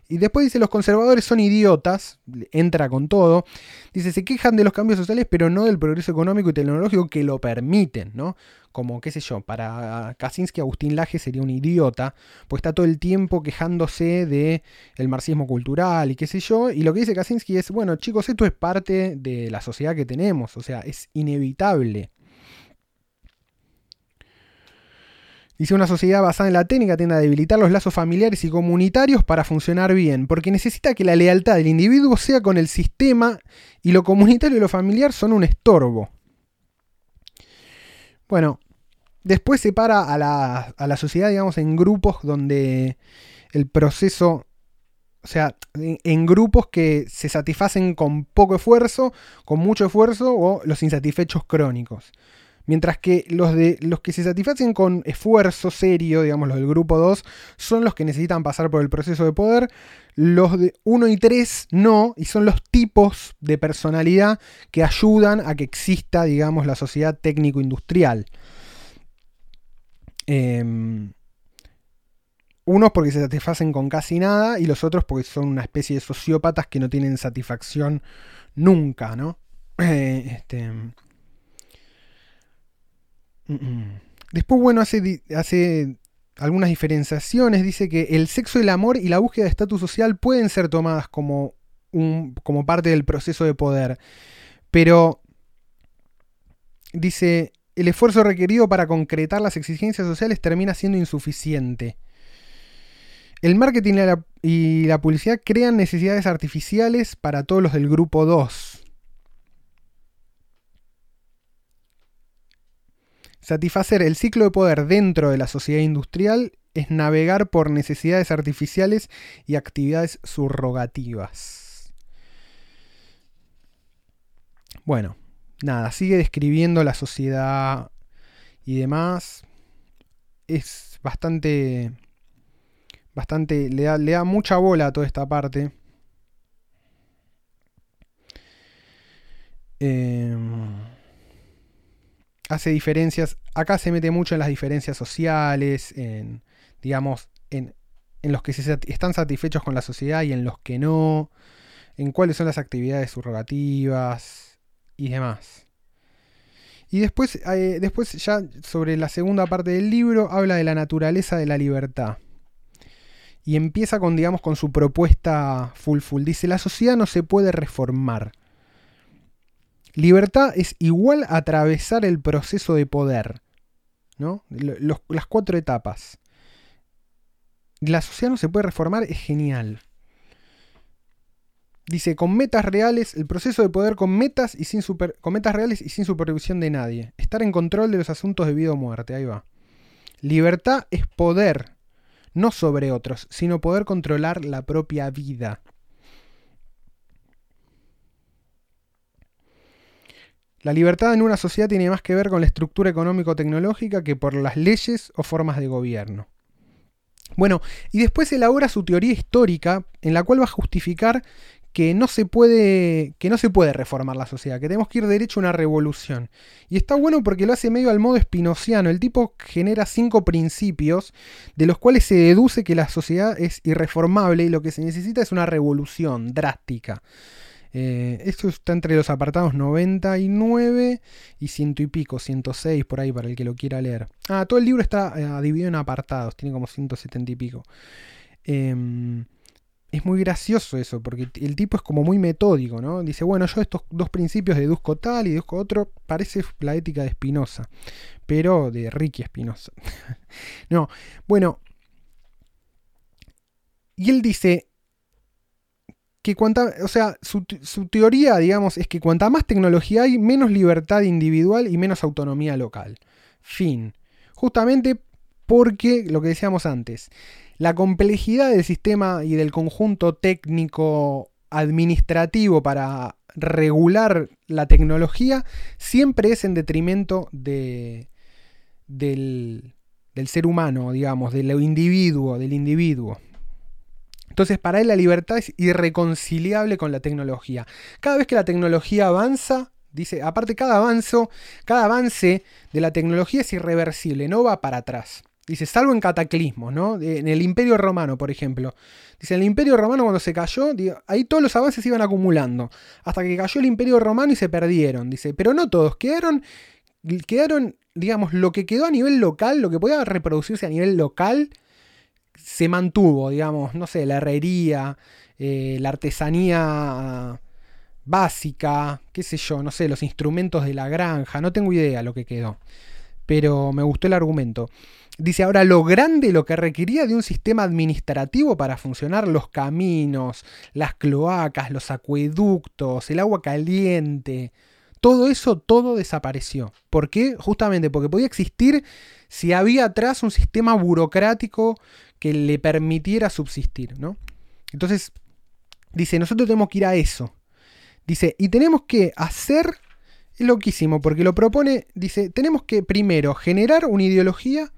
Y después dice, los conservadores son idiotas, entra con todo. Dice, se quejan de los cambios sociales, pero no del progreso económico y tecnológico que lo permiten, ¿no? Como, qué sé yo, para Kaczynski Agustín Laje sería un idiota, pues está todo el tiempo quejándose de el marxismo cultural y qué sé yo, y lo que dice Kaczynski es, bueno, chicos, esto es parte de la sociedad que tenemos, o sea, es inevitable. Dice una sociedad basada en la técnica tiende a debilitar los lazos familiares y comunitarios para funcionar bien, porque necesita que la lealtad del individuo sea con el sistema y lo comunitario y lo familiar son un estorbo. Bueno, Después separa a la, a la sociedad, digamos, en grupos donde el proceso o sea, en, grupos que se satisfacen con poco esfuerzo, con mucho esfuerzo o los insatisfechos crónicos. Mientras que los, de, los que se satisfacen con esfuerzo serio, digamos los del grupo 2, son los que necesitan pasar por el proceso de poder. Los de 1 y 3 no, y son los tipos de personalidad que ayudan a que exista, digamos, la sociedad técnico-industrial. Em, unos porque se satisfacen con casi nada y los otros porque son una especie de sociópatas que no tienen satisfacción nunca, ¿no? [CLEARS THROAT] Este, mm. Después, bueno, hace, hace algunas diferenciaciones. Dice que el sexo, el amor y la búsqueda de estatus social pueden ser tomadas como, un, como parte del proceso de poder. Pero dice, el esfuerzo requerido para concretar las exigencias sociales termina siendo insuficiente. El marketing y la, publicidad crean necesidades artificiales para todos los del grupo 2. Satisfacer el ciclo de poder dentro de la sociedad industrial es navegar por necesidades artificiales y actividades subrogativas. Bueno, nada, sigue describiendo la sociedad y demás. Es bastante. Bastante. Le da, mucha bola a toda esta parte. Em, hace diferencias. Acá se mete mucho en las diferencias sociales. En. digamos. En, en los que se están satisfechos con la sociedad y en los que no. En cuáles son las actividades subrogativas y demás. Y después, eh, después ya sobre la segunda parte del libro habla de la naturaleza de la libertad. Y empieza con, digamos, con su propuesta full. Dice, la sociedad no se puede reformar. Libertad es igual a atravesar el proceso de poder. ¿no? las cuatro etapas. La sociedad no se puede reformar, es genial. Dice, con metas reales, el proceso de poder con metas, y sin super, con metas reales y sin supervisión de nadie. Estar en control de los asuntos de vida o muerte, ahí va. Libertad es poder, no sobre otros, sino poder controlar la propia vida. La libertad en una sociedad tiene más que ver con la estructura económico-tecnológica que por las leyes o formas de gobierno. Bueno, y después elabora su teoría histórica en la cual va a justificar que no se puede que no se puede reformar la sociedad, que tenemos que ir derecho a una revolución. Y está bueno porque lo hace medio al modo espinociano. El tipo genera cinco principios de los cuales se deduce que la sociedad es irreformable y lo que se necesita es una revolución drástica. Eh, esto está entre los apartados 99 y ciento y pico, 106 por ahí para el que lo quiera leer. Ah, todo el libro está eh, dividido en apartados, tiene como 170 y pico. Eh, es muy gracioso eso, porque el tipo es como muy metódico, ¿no? Dice, bueno, yo estos dos principios deduzco tal y deduzco otro, parece la ética de Spinoza, pero de Ricky Spinoza. [LAUGHS] no, bueno, Y él dice que cuanta, o sea, su, su, teoría, digamos, es que cuanta más tecnología hay, menos libertad individual y menos autonomía local. Fin. Justamente porque, lo que decíamos antes, la complejidad del sistema y del conjunto técnico administrativo para regular la tecnología siempre es en detrimento de, del, del ser humano, digamos, del individuo, del individuo. Entonces, para él la libertad es irreconciliable con la tecnología. Cada vez que la tecnología avanza, dice, aparte cada avance, cada avance de la tecnología es irreversible, no va para atrás. Dice, salvo en cataclismos, ¿no? En el Imperio Romano, por ejemplo. Dice, en el Imperio Romano cuando se cayó, ahí todos los avances iban acumulando. Hasta que cayó el Imperio Romano y se perdieron. Dice, pero no todos, quedaron, quedaron, digamos, lo que quedó a nivel local, lo que podía reproducirse a nivel local, se mantuvo, digamos, no sé, la herrería, eh, la artesanía básica, qué sé yo, no sé, los instrumentos de la granja, no tengo idea lo que quedó. Pero me gustó el argumento. Dice ahora lo grande, lo que requería de un sistema administrativo para funcionar los caminos, las cloacas, los acueductos, el agua caliente, todo eso, todo desapareció. ¿Por qué? Justamente porque podía existir si había atrás un sistema burocrático que le permitiera subsistir, ¿no? Entonces, dice, nosotros tenemos que ir a eso. Dice, y tenemos que hacer, es loquísimo, porque lo propone, dice, tenemos que primero generar una ideología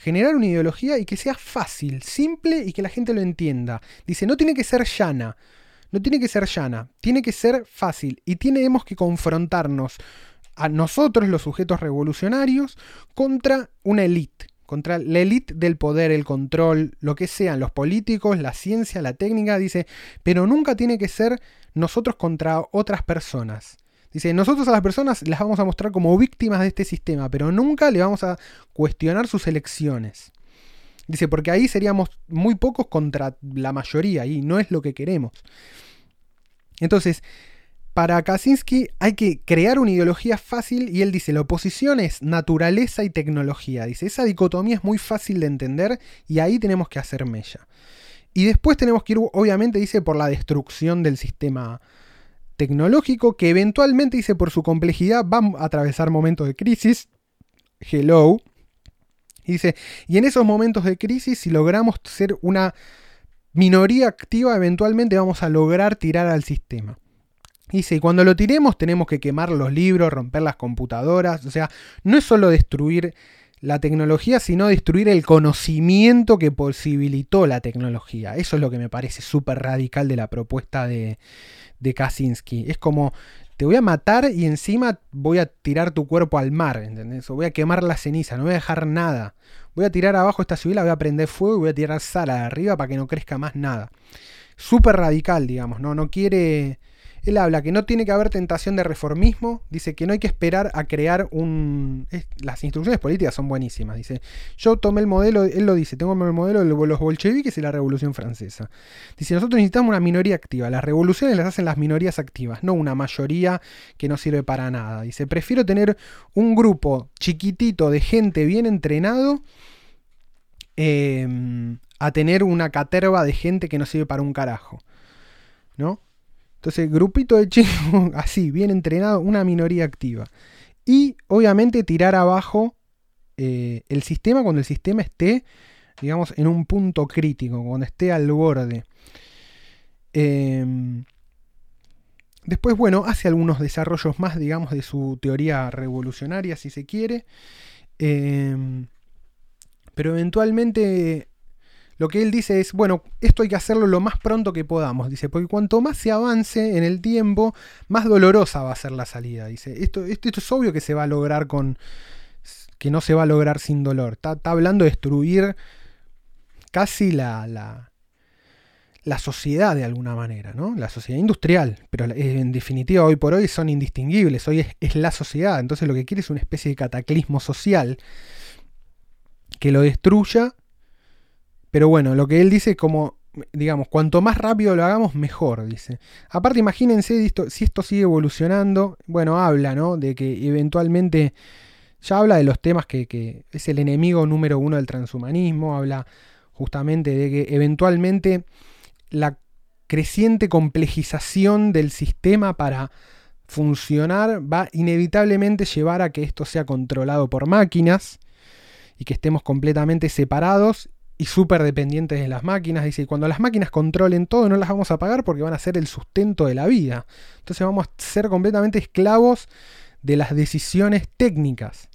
generar una ideología y que sea fácil, simple y que la gente lo entienda. Dice, no tiene que ser llana, no tiene que ser llana, tiene que ser fácil y tenemos que confrontarnos a nosotros, los sujetos revolucionarios, contra una élite, contra la élite del poder, el control, lo que sean, los políticos, la ciencia, la técnica, dice, pero nunca tiene que ser nosotros contra otras personas. Dice, nosotros a las personas las vamos a mostrar como víctimas de este sistema, pero nunca le vamos a cuestionar sus elecciones. Dice, porque ahí seríamos muy pocos contra la mayoría y no es lo que queremos. Entonces, para Kaczynski hay que crear una ideología fácil y él dice, la oposición es naturaleza y tecnología. Dice, esa dicotomía es muy fácil de entender y ahí tenemos que hacer mella. Y después tenemos que ir, obviamente, dice, por la destrucción del sistema tecnológico que eventualmente, dice, por su complejidad va a atravesar momentos de crisis. Hello. Dice, y en esos momentos de crisis, si logramos ser una minoría activa, eventualmente vamos a lograr tirar al sistema. Dice, y cuando lo tiremos tenemos que quemar los libros, romper las computadoras, o sea, no es solo destruir la tecnología, sino destruir el conocimiento que posibilitó la tecnología. Eso es lo que me parece súper radical de la propuesta de, de Kaczynski. Es como, te voy a matar y encima voy a tirar tu cuerpo al mar, ¿entendés? O voy a quemar la ceniza, no voy a dejar nada. Voy a tirar abajo esta ciudad, voy a prender fuego y voy a tirar sal arriba para que no crezca más nada. Súper radical, digamos, ¿no? No quiere él habla que no tiene que haber tentación de reformismo, dice que no hay que esperar a crear un... las instrucciones políticas son buenísimas, dice, yo tomé el modelo, él lo dice, tengo el modelo de los bolcheviques y la Revolución Francesa. Dice, nosotros necesitamos una minoría activa, las revoluciones las hacen las minorías activas, no una mayoría que no sirve para nada. Dice, prefiero tener un grupo chiquitito de gente bien entrenado. Em, a tener una caterva de gente que no sirve para un carajo. ¿No? Entonces, grupito de chicos [LAUGHS] así, bien entrenado, una minoría activa. Y obviamente tirar abajo eh, el sistema cuando el sistema esté, digamos, en un punto crítico, cuando esté al borde. Em, después, bueno, hace algunos desarrollos más, digamos, de su teoría revolucionaria, si se quiere. Em, pero eventualmente lo que él dice es, bueno, esto hay que hacerlo lo más pronto que podamos, dice, porque cuanto más se avance en el tiempo, más dolorosa va a ser la salida, dice. Esto, esto, es obvio que se va a lograr con, que no se va a lograr sin dolor. Está, hablando de destruir casi la, la, la, sociedad de alguna manera, ¿no? La sociedad industrial, pero en definitiva hoy por hoy son indistinguibles, hoy es la sociedad, entonces lo que quiere es una especie de cataclismo social que lo destruya pero bueno, lo que él dice es como, digamos, cuanto más rápido lo hagamos, mejor, dice. Aparte, imagínense si esto sigue evolucionando, bueno, habla, ¿no? De que eventualmente ya habla de los temas que, que es el enemigo número uno del transhumanismo, habla justamente de que eventualmente la creciente complejización del sistema para funcionar va inevitablemente llevar a que esto sea controlado por máquinas y que estemos completamente separados y súper dependientes de las máquinas. Dice, cuando las máquinas controlen todo no las vamos a pagar porque van a ser el sustento de la vida. Entonces vamos a ser completamente esclavos de las decisiones técnicas.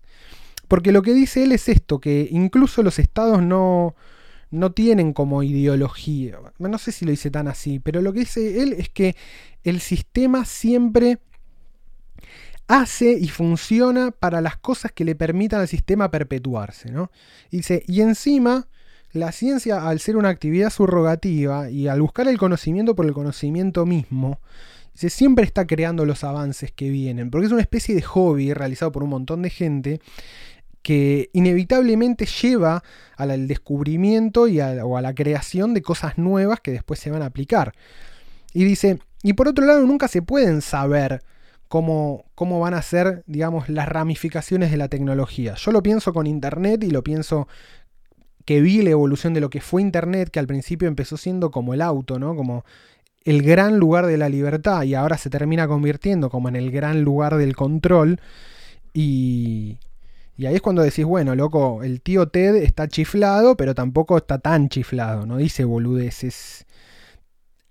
Porque lo que dice él es esto, que incluso los estados no, no tienen como ideología. No sé si lo dice tan así, pero lo que dice él es que el sistema siempre hace y funciona para las cosas que le permitan al sistema perpetuarse. ¿no? dice, y encima, la ciencia, al ser una actividad subrogativa y al buscar el conocimiento por el conocimiento mismo, dice, siempre está creando los avances que vienen, porque es una especie de hobby realizado por un montón de gente que inevitablemente lleva al descubrimiento y o a la creación de cosas nuevas que después se van a aplicar. Y dice, y por otro lado nunca se pueden saber cómo, cómo van a ser, digamos, las ramificaciones de la tecnología. Yo lo pienso con Internet y lo pienso que vi la evolución de lo que fue Internet, que al principio empezó siendo como el auto, ¿no? Como el gran lugar de la libertad y ahora se termina convirtiendo como en el gran lugar del control. Y, ahí es cuando decís, bueno, loco, el tío Ted está chiflado, pero tampoco está tan chiflado, no dice boludeces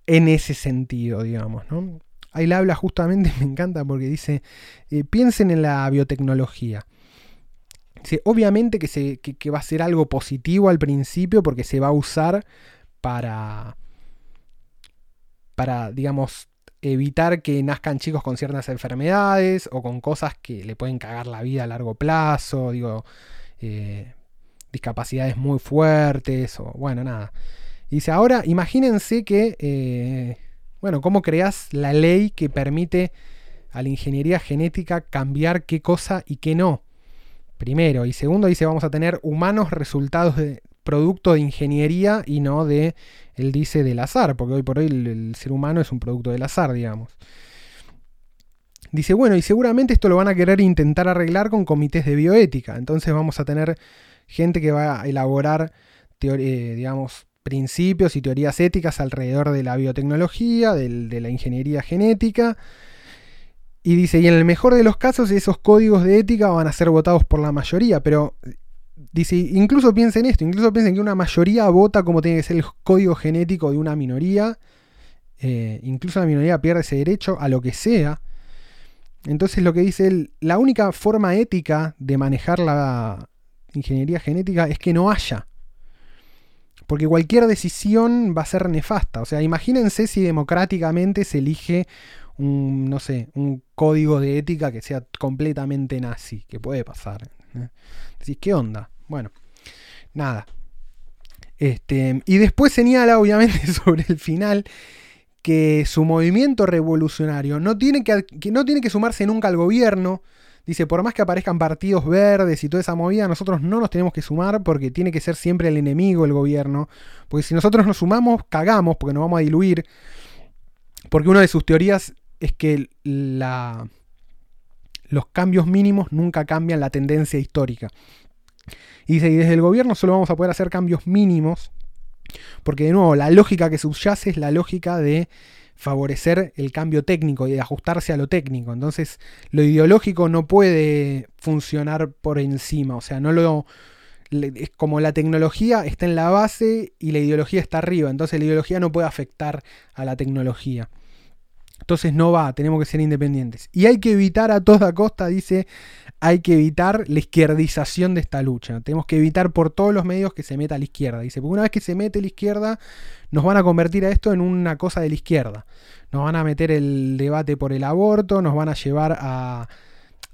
en ese sentido, digamos, ¿no? Ahí la habla justamente, [LAUGHS] me encanta porque dice, eh, piensen en la biotecnología. Obviamente que, se, que va a ser algo positivo al principio porque se va a usar para, para, digamos, evitar que nazcan chicos con ciertas enfermedades o con cosas que le pueden cagar la vida a largo plazo, digo, eh, discapacidades muy fuertes o bueno, nada. dice, ahora imagínense que, eh, bueno, ¿cómo creas la ley que permite a la ingeniería genética cambiar qué cosa y qué no? Primero. Y segundo, dice, vamos a tener humanos resultados de, producto de ingeniería y no de, él dice, del azar, porque hoy por hoy el, ser humano es un producto del azar, digamos. Dice, bueno, y seguramente esto lo van a querer intentar arreglar con comités de bioética. Entonces vamos a tener gente que va a elaborar, eh, digamos, principios y teorías éticas alrededor de la biotecnología, de la ingeniería genética. Y dice, y en el mejor de los casos esos códigos de ética van a ser votados por la mayoría, pero Dice, incluso piensen esto, incluso piensen que una mayoría vota como tiene que ser el código genético de una minoría. Eh, incluso la minoría pierde ese derecho a lo que sea. Entonces lo que dice él, la única forma ética de manejar la ingeniería genética es que no haya. Porque cualquier decisión va a ser nefasta. O sea, imagínense si democráticamente se elige un, no sé, un código de ética que sea completamente nazi, que puede pasar. ¿eh? Decís, ¿qué onda? Bueno, nada. Este, y después señala, obviamente, [LAUGHS] sobre el final, que su movimiento revolucionario no tiene que, no tiene que sumarse nunca al gobierno. Dice, por más que aparezcan partidos verdes y toda esa movida, nosotros no nos tenemos que sumar porque tiene que ser siempre el enemigo el gobierno. Porque si nosotros nos sumamos, cagamos porque nos vamos a diluir. Porque una de sus teorías es que los cambios mínimos nunca cambian la tendencia histórica. Y dice, y desde el gobierno solo vamos a poder hacer cambios mínimos, porque de nuevo, la lógica que subyace es la lógica de favorecer el cambio técnico y de ajustarse a lo técnico. Entonces, lo ideológico no puede funcionar por encima, o sea, no lo es como la tecnología está en la base y la ideología está arriba, entonces la ideología no puede afectar a la tecnología. Entonces no va, tenemos que ser independientes. Y hay que evitar a toda costa, dice, hay que evitar la izquierdización de esta lucha. Tenemos que evitar por todos los medios que se meta a la izquierda. Dice, porque una vez que se mete la izquierda, nos van a convertir a esto en una cosa de la izquierda. Nos van a meter el debate por el aborto, nos van a llevar a...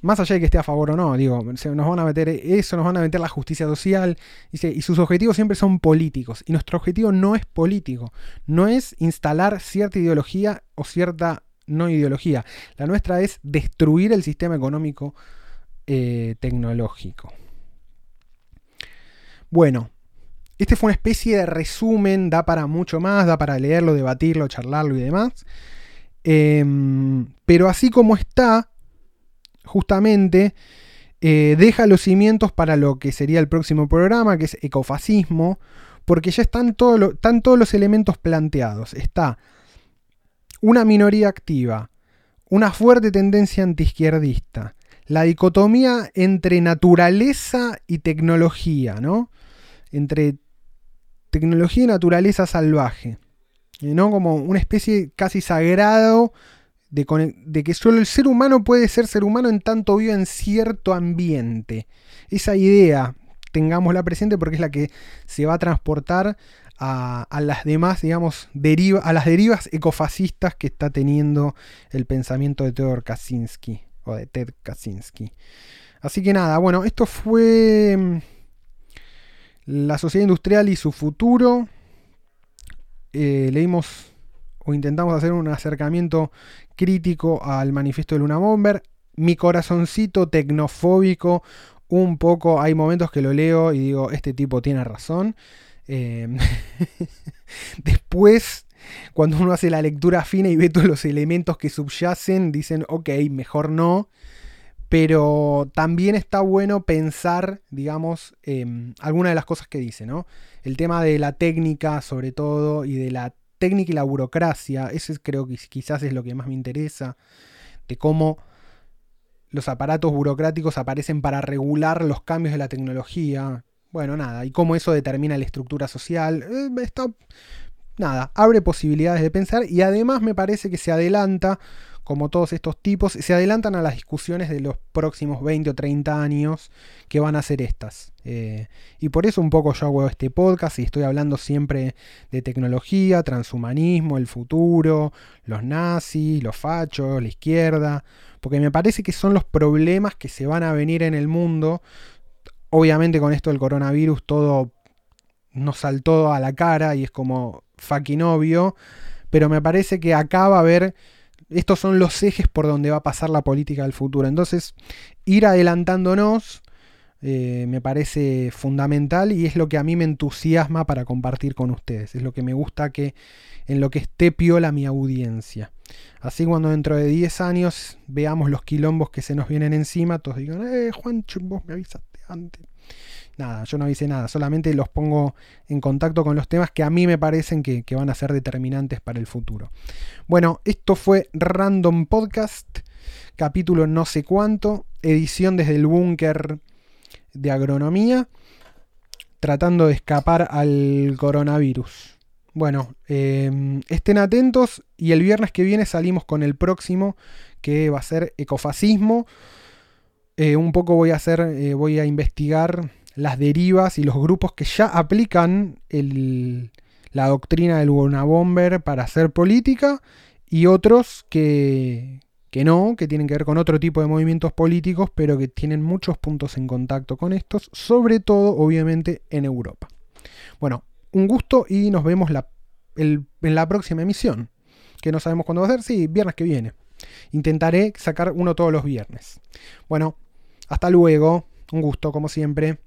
Más allá de que esté a favor o no, digo, nos van a meter eso, nos van a meter la justicia social. Y sus objetivos siempre son políticos. Y nuestro objetivo no es político. No es instalar cierta ideología o cierta no ideología. La nuestra es destruir el sistema económico eh, tecnológico. Bueno, este fue una especie de resumen, da para mucho más, da para leerlo, debatirlo, charlarlo y demás. Em, pero así como está, justamente, eh, deja los cimientos para lo que sería el próximo programa, que es ecofascismo, porque ya están, están todos los elementos planteados. Está una minoría activa, una fuerte tendencia antiizquierdista, la dicotomía entre naturaleza y tecnología, ¿no? Entre tecnología y naturaleza salvaje, ¿no? Como una especie casi sagrado de, que solo el ser humano puede ser ser humano en tanto vive en cierto ambiente. Esa idea, tengámosla presente porque es la que se va a transportar a, las demás, digamos, deriva, a las derivas ecofascistas que está teniendo el pensamiento de Theodor Kaczynski o de Ted Kaczynski. Así que nada, bueno, esto fue mm, la sociedad industrial y su futuro. Eh, leímos o intentamos hacer un acercamiento crítico al manifiesto de Luna Bomber. Mi corazoncito tecnofóbico, un poco, hay momentos que lo leo y digo, este tipo tiene razón. Em, [LAUGHS] después, cuando uno hace la lectura fina y ve todos los elementos que subyacen, dicen, ok, mejor no. Pero también está bueno pensar, digamos, eh, algunas de las cosas que dice, ¿no? El tema de la técnica, sobre todo, y de la técnica y la burocracia, ese creo que quizás es lo que más me interesa, de cómo los aparatos burocráticos aparecen para regular los cambios de la tecnología. Bueno, nada, y cómo eso determina la estructura social. Eh, nada, abre posibilidades de pensar y además me parece que se adelanta como todos estos tipos, se adelantan a las discusiones de los próximos 20 o 30 años que van a ser estas. Eh, y por eso un poco yo hago este podcast y estoy hablando siempre de tecnología, transhumanismo, el futuro, los nazis, los fachos, la izquierda, porque me parece que son los problemas que se van a venir en el mundo. Obviamente con esto del coronavirus todo nos saltó a la cara y es como fucking obvio, pero me parece que acá va a haber estos son los ejes por donde va a pasar la política del futuro. Entonces, ir adelantándonos eh, me parece fundamental y es lo que a mí me entusiasma para compartir con ustedes. Es lo que me gusta que en lo que esté piola mi audiencia. Así cuando dentro de 10 años veamos los quilombos que se nos vienen encima, todos digan, eh, Juancho, vos me avisaste antes. Nada, yo no avisé nada, solamente los pongo en contacto con los temas que a mí me parecen que, van a ser determinantes para el futuro. Bueno, esto fue Random Podcast, capítulo no sé cuánto, edición desde el búnker de agronomía, tratando de escapar al coronavirus. Bueno, em, estén atentos y el viernes que viene salimos con el próximo que va a ser ecofascismo. Eh, un poco voy a hacer, eh, voy a investigar las derivas y los grupos que ya aplican la doctrina del Bomber para hacer política y otros que, que no, que tienen que ver con otro tipo de movimientos políticos, pero que tienen muchos puntos en contacto con estos, sobre todo obviamente en Europa. Bueno, un gusto y nos vemos en la próxima emisión, que no sabemos cuándo va a ser, sí, viernes que viene. Intentaré sacar uno todos los viernes. Bueno, hasta luego, un gusto como siempre.